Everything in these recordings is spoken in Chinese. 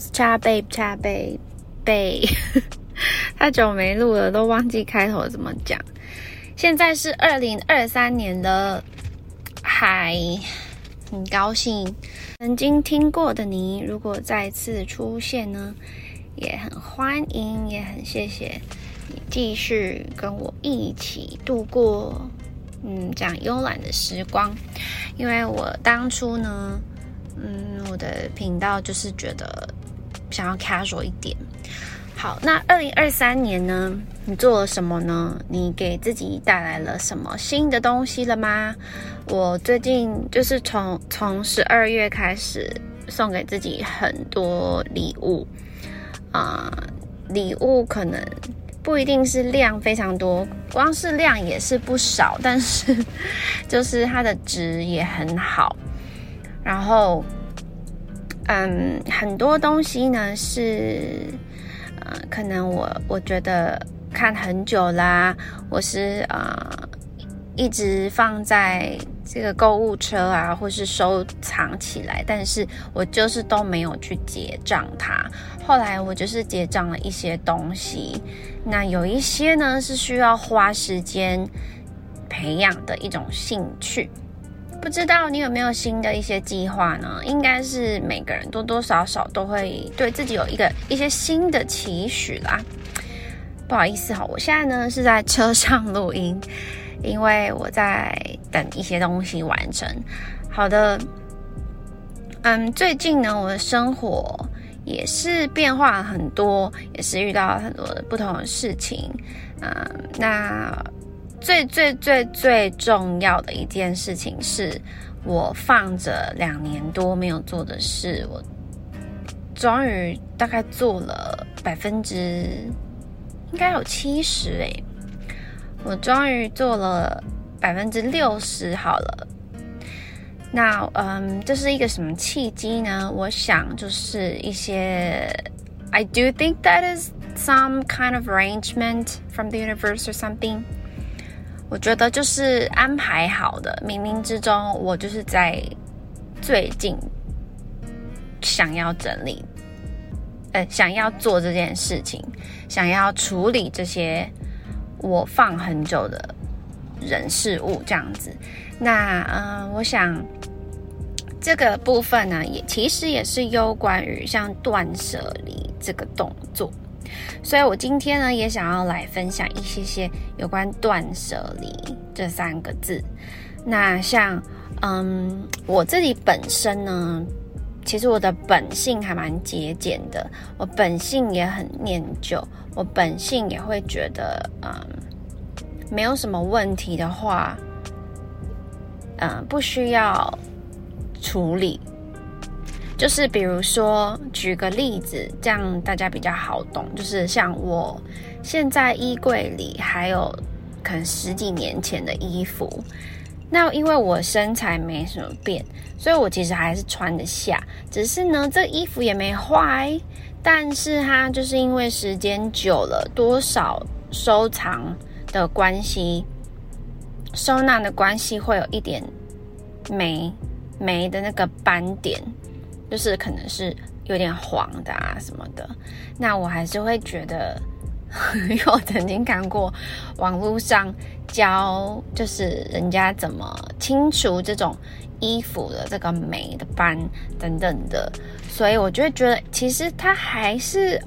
我是 Cha Babe Cha Babe Babe，太久没录了，都忘记开头怎么讲。现在是二零二三年了，嗨，很高兴曾经听过的你，如果再次出现呢，也很欢迎，也很谢谢你继续跟我一起度过，嗯，这样慵懒的时光。因为我当初呢。嗯，我的频道就是觉得想要 casual 一点。好，那二零二三年呢，你做了什么呢？你给自己带来了什么新的东西了吗？我最近就是从从十二月开始送给自己很多礼物啊，礼物可能不一定是量非常多，光是量也是不少，但是 就是它的值也很好。然后，嗯，很多东西呢是，呃，可能我我觉得看很久啦，我是呃一直放在这个购物车啊，或是收藏起来，但是我就是都没有去结账它。后来我就是结账了一些东西，那有一些呢是需要花时间培养的一种兴趣。不知道你有没有新的一些计划呢？应该是每个人多多少少都会对自己有一个一些新的期许啦。不好意思哈，我现在呢是在车上录音，因为我在等一些东西完成。好的，嗯，最近呢我的生活也是变化很多，也是遇到了很多不同的事情。嗯，那。最最最最重要的一件事情是，我放着两年多没有做的事，我终于大概做了百分之应该有七十诶，我终于做了百分之六十好了。那嗯，这是一个什么契机呢？我想就是一些，I do think that is some kind of arrangement from the universe or something. 我觉得就是安排好的，冥冥之中，我就是在最近想要整理，呃，想要做这件事情，想要处理这些我放很久的人事物这样子。那嗯，我想这个部分呢，也其实也是有关于像断舍离这个动作。所以，我今天呢，也想要来分享一些些有关断舍离这三个字。那像，嗯，我自己本身呢，其实我的本性还蛮节俭的，我本性也很念旧，我本性也会觉得，嗯，没有什么问题的话，嗯，不需要处理。就是比如说，举个例子，这样大家比较好懂。就是像我现在衣柜里还有可能十几年前的衣服，那因为我身材没什么变，所以我其实还是穿得下。只是呢，这衣服也没坏，但是它就是因为时间久了，多少收藏的关系、收纳的关系，会有一点霉霉的那个斑点。就是可能是有点黄的啊什么的，那我还是会觉得，因为我曾经看过网络上教，就是人家怎么清除这种衣服的这个霉的斑等等的，所以我就会觉得其实它还是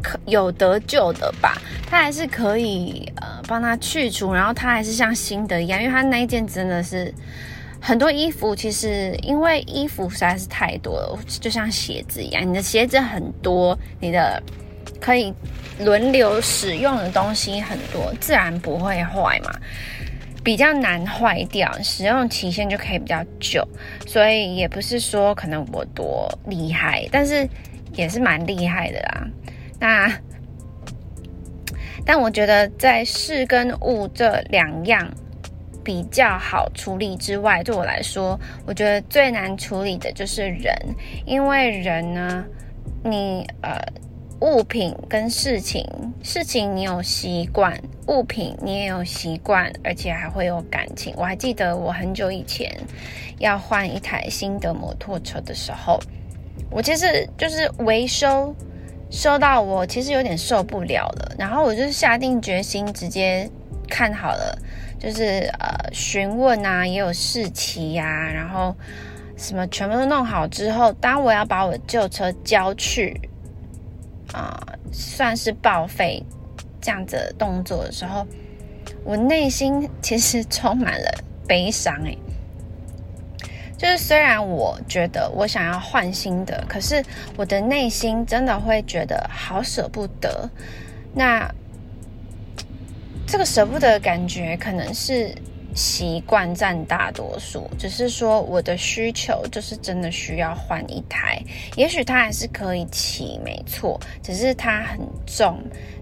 可有得救的吧，它还是可以呃帮它去除，然后它还是像新的一样，因为它那一件真的是。很多衣服其实因为衣服实在是太多了，就像鞋子一样，你的鞋子很多，你的可以轮流使用的东西很多，自然不会坏嘛，比较难坏掉，使用期限就可以比较久。所以也不是说可能我多厉害，但是也是蛮厉害的啦。那但我觉得在事跟物这两样。比较好处理之外，对我来说，我觉得最难处理的就是人，因为人呢，你呃物品跟事情，事情你有习惯，物品你也有习惯，而且还会有感情。我还记得我很久以前要换一台新的摩托车的时候，我其实就是维修修到我其实有点受不了了，然后我就下定决心直接看好了，就是呃询问啊，也有试骑呀，然后什么全部都弄好之后，当我要把我旧车交去啊，算是报废这样子的动作的时候，我内心其实充满了悲伤诶。就是虽然我觉得我想要换新的，可是我的内心真的会觉得好舍不得。那这个舍不得感觉可能是习惯占大多数，只是说我的需求就是真的需要换一台。也许它还是可以骑，没错，只是它很重，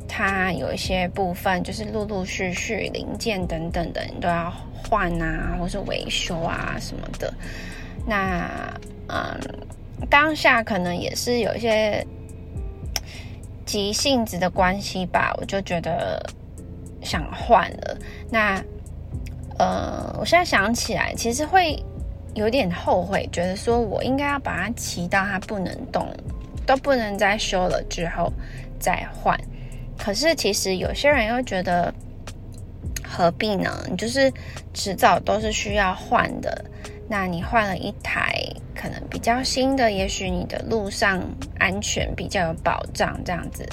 它有一些部分就是陆陆续续零件等等的你都要。换啊，或是维修啊什么的，那嗯，当下可能也是有一些急性子的关系吧，我就觉得想换了。那呃，我现在想起来，其实会有点后悔，觉得说我应该要把它骑到它不能动，都不能再修了之后再换。可是其实有些人又觉得。何必呢？你就是迟早都是需要换的。那你换了一台可能比较新的，也许你的路上安全比较有保障，这样子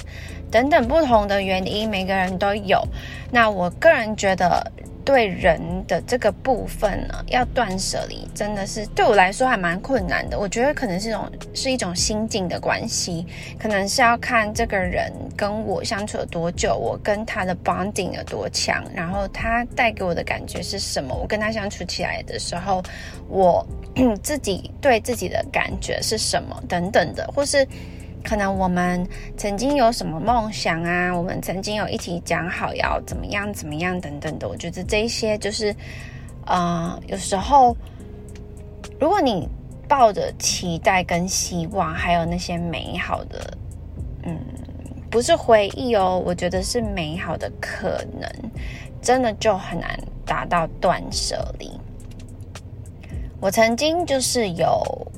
等等不同的原因，每个人都有。那我个人觉得。对人的这个部分呢，要断舍离，真的是对我来说还蛮困难的。我觉得可能是一种是一种心境的关系，可能是要看这个人跟我相处了多久，我跟他的 bonding 有多强，然后他带给我的感觉是什么，我跟他相处起来的时候，我 自己对自己的感觉是什么等等的，或是。可能我们曾经有什么梦想啊？我们曾经有一起讲好要怎么样怎么样等等的。我觉得这一些就是，呃，有时候如果你抱着期待跟希望，还有那些美好的，嗯，不是回忆哦，我觉得是美好的可能，真的就很难达到断舍离。我曾经就是有。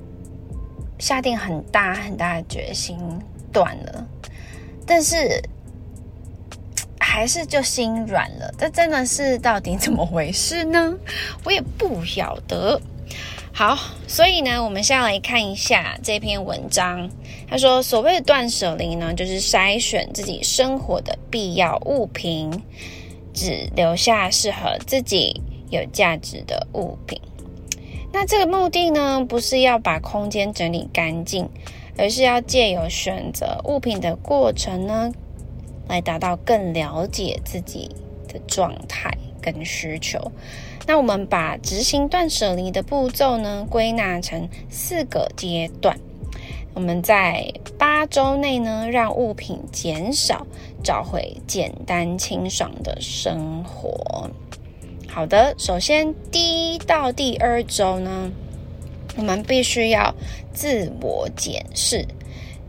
下定很大很大的决心断了，但是还是就心软了。这真的是到底怎么回事呢？我也不晓得。好，所以呢，我们先来看一下这篇文章。他说，所谓的断舍离呢，就是筛选自己生活的必要物品，只留下适合自己有价值的物品。那这个目的呢，不是要把空间整理干净，而是要借由选择物品的过程呢，来达到更了解自己的状态跟需求。那我们把执行断舍离的步骤呢，归纳成四个阶段。我们在八周内呢，让物品减少，找回简单清爽的生活。好的，首先第一到第二周呢，我们必须要自我检视。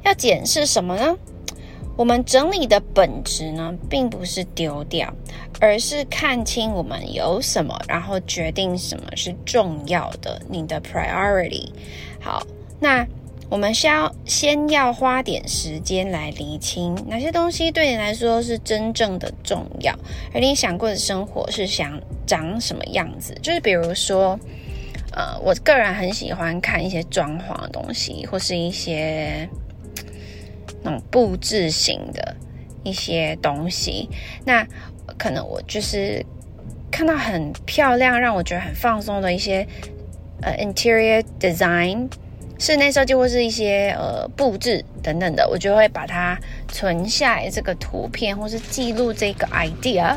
要检视什么呢？我们整理的本质呢，并不是丢掉，而是看清我们有什么，然后决定什么是重要的。你的 priority。好，那。我们需要先要花点时间来厘清哪些东西对你来说是真正的重要，而你想过的生活是想长什么样子？就是比如说，呃，我个人很喜欢看一些装潢的东西，或是一些那种布置型的一些东西。那可能我就是看到很漂亮，让我觉得很放松的一些呃 interior design。室内设计或是一些呃布置等等的，我就会把它存下来这个图片，或是记录这个 idea。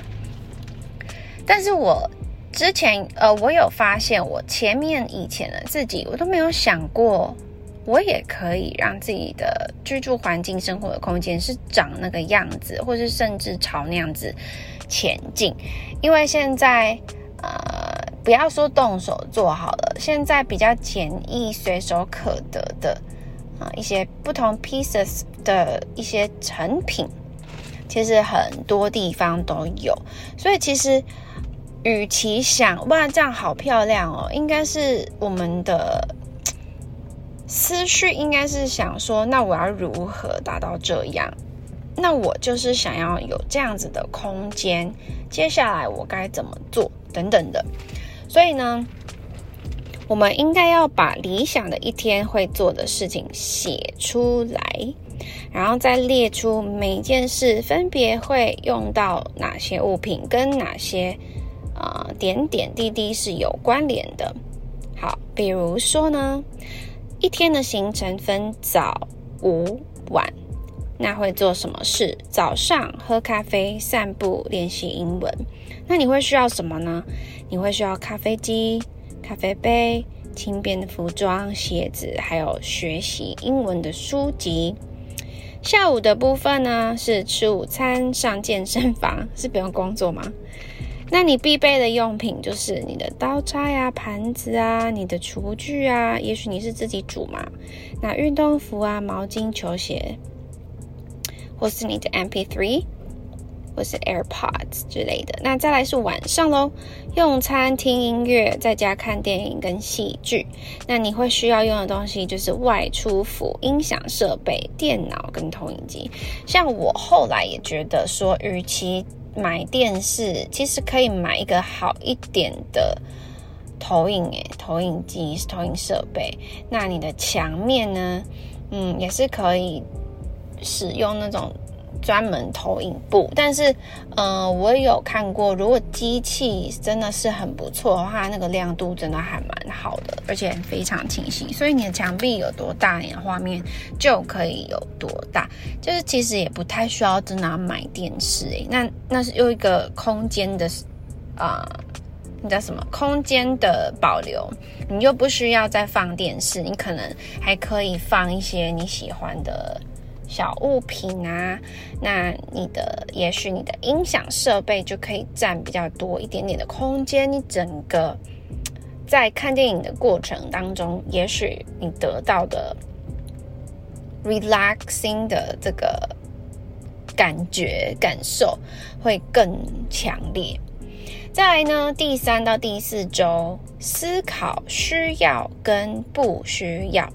但是我之前呃，我有发现，我前面以前的自己，我都没有想过，我也可以让自己的居住环境、生活的空间是长那个样子，或是甚至朝那样子前进。因为现在呃。不要说动手做好了，现在比较简易、随手可得的啊，一些不同 pieces 的一些成品，其实很多地方都有。所以其实，与其想哇这样好漂亮哦，应该是我们的思绪应该是想说，那我要如何达到这样？那我就是想要有这样子的空间，接下来我该怎么做等等的。所以呢，我们应该要把理想的一天会做的事情写出来，然后再列出每件事分别会用到哪些物品，跟哪些啊点点滴滴是有关联的。好，比如说呢。一天的行程分早、午、晚，那会做什么事？早上喝咖啡、散步、练习英文。那你会需要什么呢？你会需要咖啡机、咖啡杯、轻便的服装、鞋子，还有学习英文的书籍。下午的部分呢，是吃午餐、上健身房，是不用工作吗？那你必备的用品就是你的刀叉呀、盘子啊、你的厨具啊，也许你是自己煮嘛。那运动服啊、毛巾、球鞋，或是你的 MP3，或是 AirPods 之类的。那再来是晚上喽，用餐、听音乐，在家看电影跟戏剧。那你会需要用的东西就是外出服、音响设备、电脑跟投影机。像我后来也觉得说，与其买电视其实可以买一个好一点的投影诶，投影机是投影设备。那你的墙面呢？嗯，也是可以使用那种。专门投影布，但是，嗯，我有看过，如果机器真的是很不错的话，那个亮度真的还蛮好的，而且非常清晰。所以你的墙壁有多大，你的画面就可以有多大。就是其实也不太需要真的要买电视，那那是用一个空间的啊，那叫什么？空间的保留，你又不需要再放电视，你可能还可以放一些你喜欢的。小物品啊，那你的也许你的音响设备就可以占比较多一点点的空间。你整个 在看电影的过程当中，也许你得到的 relaxing 的这个感觉感受会更强烈。再来呢，第三到第四周思考需要跟不需要。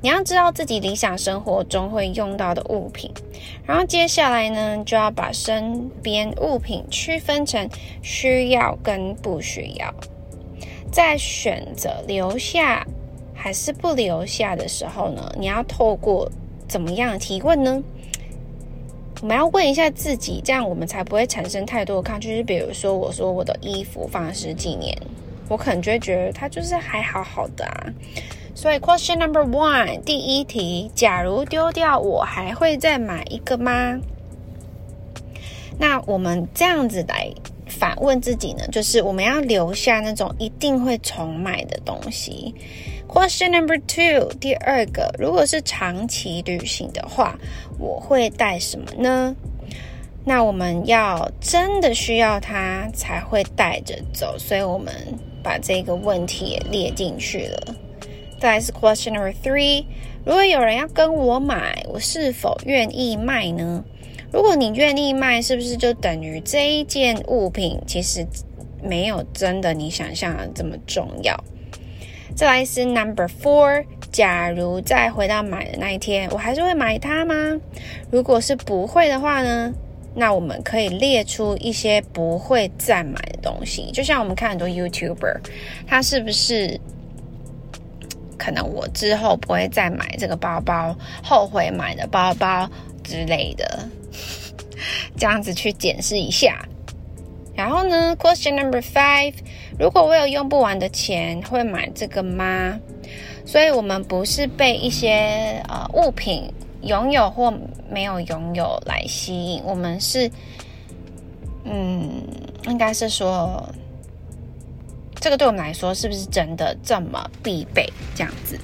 你要知道自己理想生活中会用到的物品，然后接下来呢，就要把身边物品区分成需要跟不需要。在选择留下还是不留下的时候呢，你要透过怎么样提问呢？我们要问一下自己，这样我们才不会产生太多的抗拒。就是比如说，我说我的衣服放了十几年，我可能就会觉得它就是还好好的啊。所以，question number one，第一题：假如丢掉，我还会再买一个吗？那我们这样子来反问自己呢？就是我们要留下那种一定会重买的东西。Question number two，第二个，如果是长期旅行的话，我会带什么呢？那我们要真的需要它才会带着走，所以我们把这个问题也列进去了。再来是 question number three，如果有人要跟我买，我是否愿意卖呢？如果你愿意卖，是不是就等于这一件物品其实没有真的你想象的这么重要？再来是 number four，假如再回到买的那一天，我还是会买它吗？如果是不会的话呢？那我们可以列出一些不会再买的东西，就像我们看很多 YouTuber，他是不是？可能我之后不会再买这个包包，后悔买的包包之类的，这样子去检视一下。然后呢，Question number five，如果我有用不完的钱，会买这个吗？所以，我们不是被一些呃物品拥有或没有拥有来吸引，我们是，嗯，应该是说。这个对我们来说是不是真的这么必备？这样子，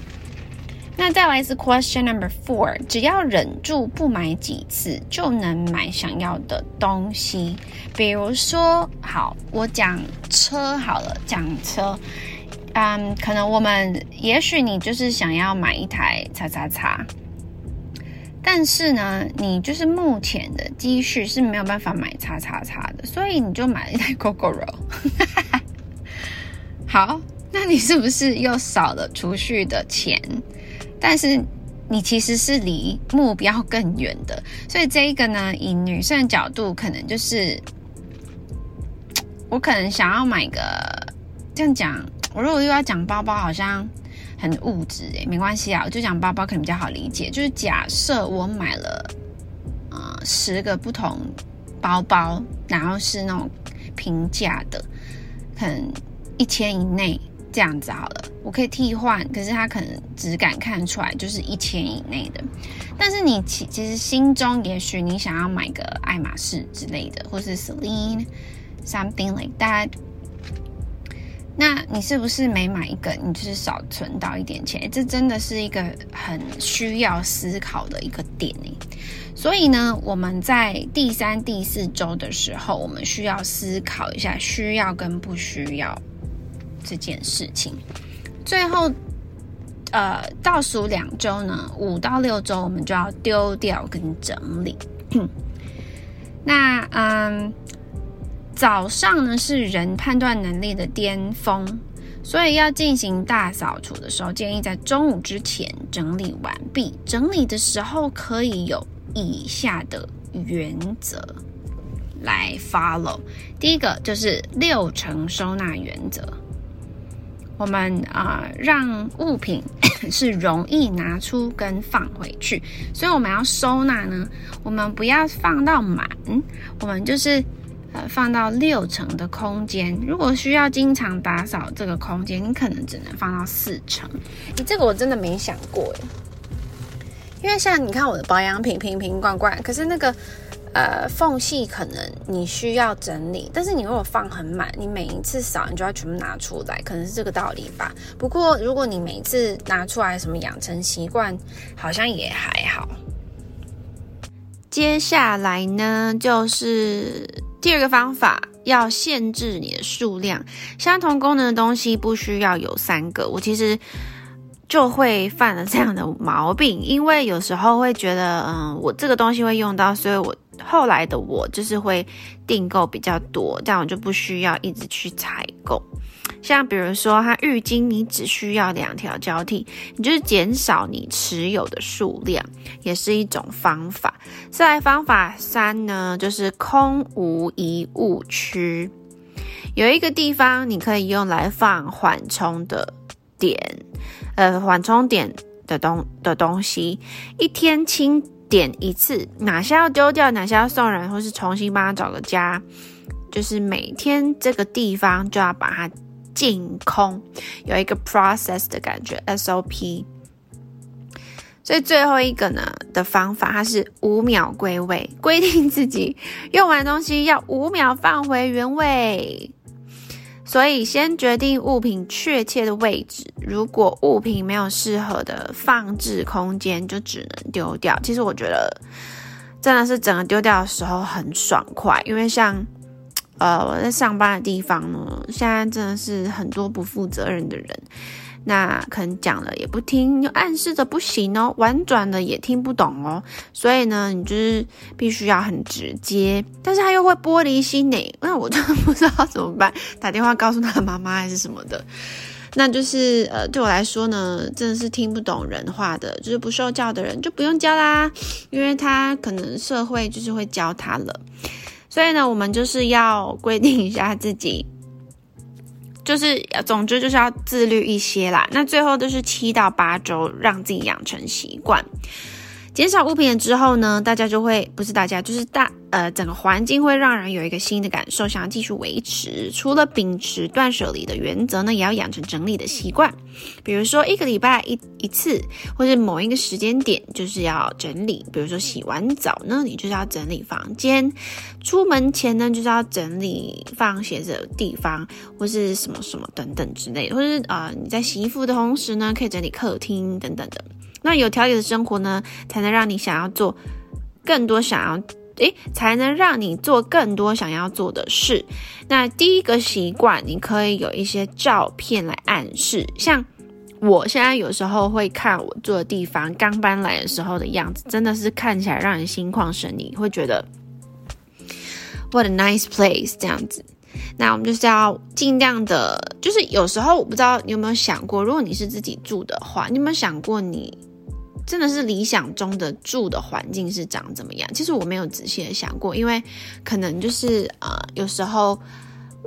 那再来是 question number four，只要忍住不买几次，就能买想要的东西。比如说，好，我讲车好了，讲车，嗯，可能我们也许你就是想要买一台叉叉叉，但是呢，你就是目前的积蓄是没有办法买叉叉叉的，所以你就买了一台 GoGoRo。好，那你是不是又少了储蓄的钱？但是你其实是离目标更远的。所以这一个呢，以女生的角度，可能就是我可能想要买个这样讲，我如果又要讲包包，好像很物质诶，没关系啊，我就讲包包可能比较好理解。就是假设我买了呃十个不同包包，然后是那种平价的，可能一千以内。这样子好了，我可以替换，可是他可能只敢看出来就是一千以内的。但是你其其实心中也许你想要买个爱马仕之类的，或是 Celine something like that，那你是不是每买一个，你就是少存到一点钱？这真的是一个很需要思考的一个点。所以呢，我们在第三、第四周的时候，我们需要思考一下需要跟不需要。这件事情，最后，呃，倒数两周呢，五到六周，我们就要丢掉跟整理。那嗯，早上呢是人判断能力的巅峰，所以要进行大扫除的时候，建议在中午之前整理完毕。整理的时候可以有以下的原则来 follow。第一个就是六成收纳原则。我们啊，让物品 是容易拿出跟放回去，所以我们要收纳呢，我们不要放到满，我们就是呃放到六成的空间。如果需要经常打扫这个空间，你可能只能放到四成。你这个我真的没想过，因为像你看我的保养品瓶瓶罐罐，可是那个。呃，缝隙可能你需要整理，但是你如果放很满，你每一次扫你就要全部拿出来，可能是这个道理吧。不过如果你每次拿出来，什么养成习惯，好像也还好。接下来呢，就是第二个方法，要限制你的数量。相同功能的东西不需要有三个。我其实。就会犯了这样的毛病，因为有时候会觉得，嗯，我这个东西会用到，所以我后来的我就是会订购比较多，这样我就不需要一直去采购。像比如说，它浴巾你只需要两条交替，你就是减少你持有的数量，也是一种方法。再来方法三呢，就是空无一物区，有一个地方你可以用来放缓冲的点。呃，缓冲点的东的东西，一天清点一次，哪些要丢掉，哪些要送人，或是重新帮他找个家，就是每天这个地方就要把它净空，有一个 process 的感觉，SOP。所以最后一个呢的方法，它是五秒归位，规定自己用完东西要五秒放回原位。所以，先决定物品确切的位置。如果物品没有适合的放置空间，就只能丢掉。其实我觉得，真的是整个丢掉的时候很爽快，因为像，呃，我在上班的地方呢，现在真的是很多不负责任的人。那可能讲了也不听，又暗示着不行哦，婉转的也听不懂哦，所以呢，你就是必须要很直接，但是他又会玻璃心呢，那我真的不知道怎么办，打电话告诉他妈妈还是什么的，那就是呃，对我来说呢，真的是听不懂人话的，就是不受教的人就不用教啦，因为他可能社会就是会教他了，所以呢，我们就是要规定一下自己。就是，总之就是要自律一些啦。那最后都是七到八周，让自己养成习惯。减少物品之后呢，大家就会不是大家，就是大呃整个环境会让人有一个新的感受，想要继续维持。除了秉持断舍离的原则呢，也要养成整理的习惯。比如说一个礼拜一一次，或者某一个时间点就是要整理。比如说洗完澡呢，你就是要整理房间；出门前呢，就是要整理放鞋子的地方，或是什么什么等等之类的。或是啊你在洗衣服的同时呢，可以整理客厅等等的。那有条理的生活呢，才能让你想要做更多想要诶，才能让你做更多想要做的事。那第一个习惯，你可以有一些照片来暗示。像我现在有时候会看我住的地方刚搬来的时候的样子，真的是看起来让人心旷神怡，会觉得 What a nice place 这样子。那我们就是要尽量的，就是有时候我不知道你有没有想过，如果你是自己住的话，你有没有想过你？真的是理想中的住的环境是长怎么样？其实我没有仔细的想过，因为可能就是呃，有时候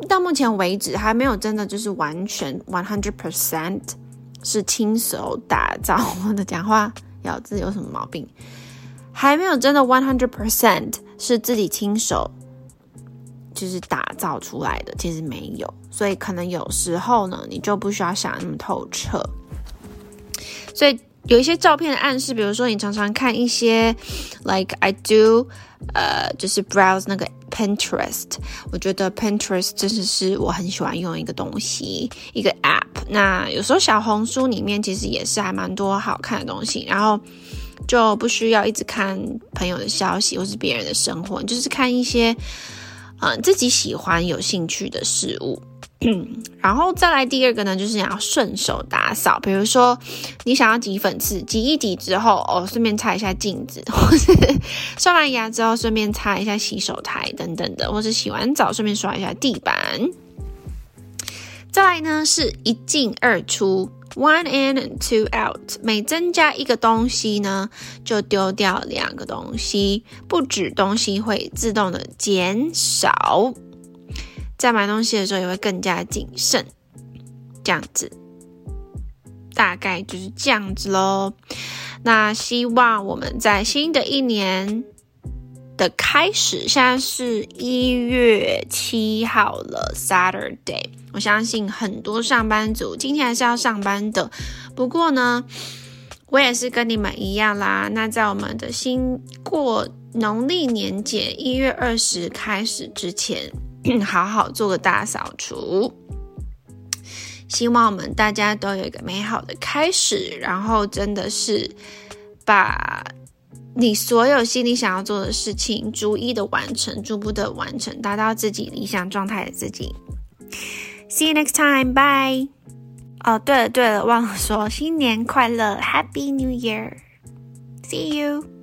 到目前为止还没有真的就是完全 one hundred percent 是亲手打造。我的讲话咬字有什么毛病？还没有真的 one hundred percent 是自己亲手就是打造出来的，其实没有，所以可能有时候呢，你就不需要想那么透彻。所以有一些照片的暗示，比如说你常常看一些，like I do，呃，就是 browse 那个 Pinterest，我觉得 Pinterest 真的是我很喜欢用一个东西，一个 app。那有时候小红书里面其实也是还蛮多好看的东西，然后就不需要一直看朋友的消息或是别人的生活，就是看一些嗯自己喜欢、有兴趣的事物。然后再来第二个呢，就是想要顺手打扫，比如说你想要挤粉刺，挤一挤之后，哦，顺便擦一下镜子，或是刷完牙之后顺便擦一下洗手台等等的，或是洗完澡顺便刷一下地板。再来呢是一进二出，one in and two out，每增加一个东西呢，就丢掉两个东西，不止东西会自动的减少。在买东西的时候也会更加谨慎，这样子，大概就是这样子喽。那希望我们在新的一年的开始，现在是一月七号了，Saturday。我相信很多上班族今天还是要上班的，不过呢，我也是跟你们一样啦。那在我们的新过农历年节一月二十开始之前。好好做个大扫除，希望我们大家都有一个美好的开始，然后真的是把你所有心里想要做的事情逐一的完成，逐步的完成，达到自己理想状态的自己。See you next time, bye。哦，对了对了，忘了说新年快乐，Happy New Year。See you。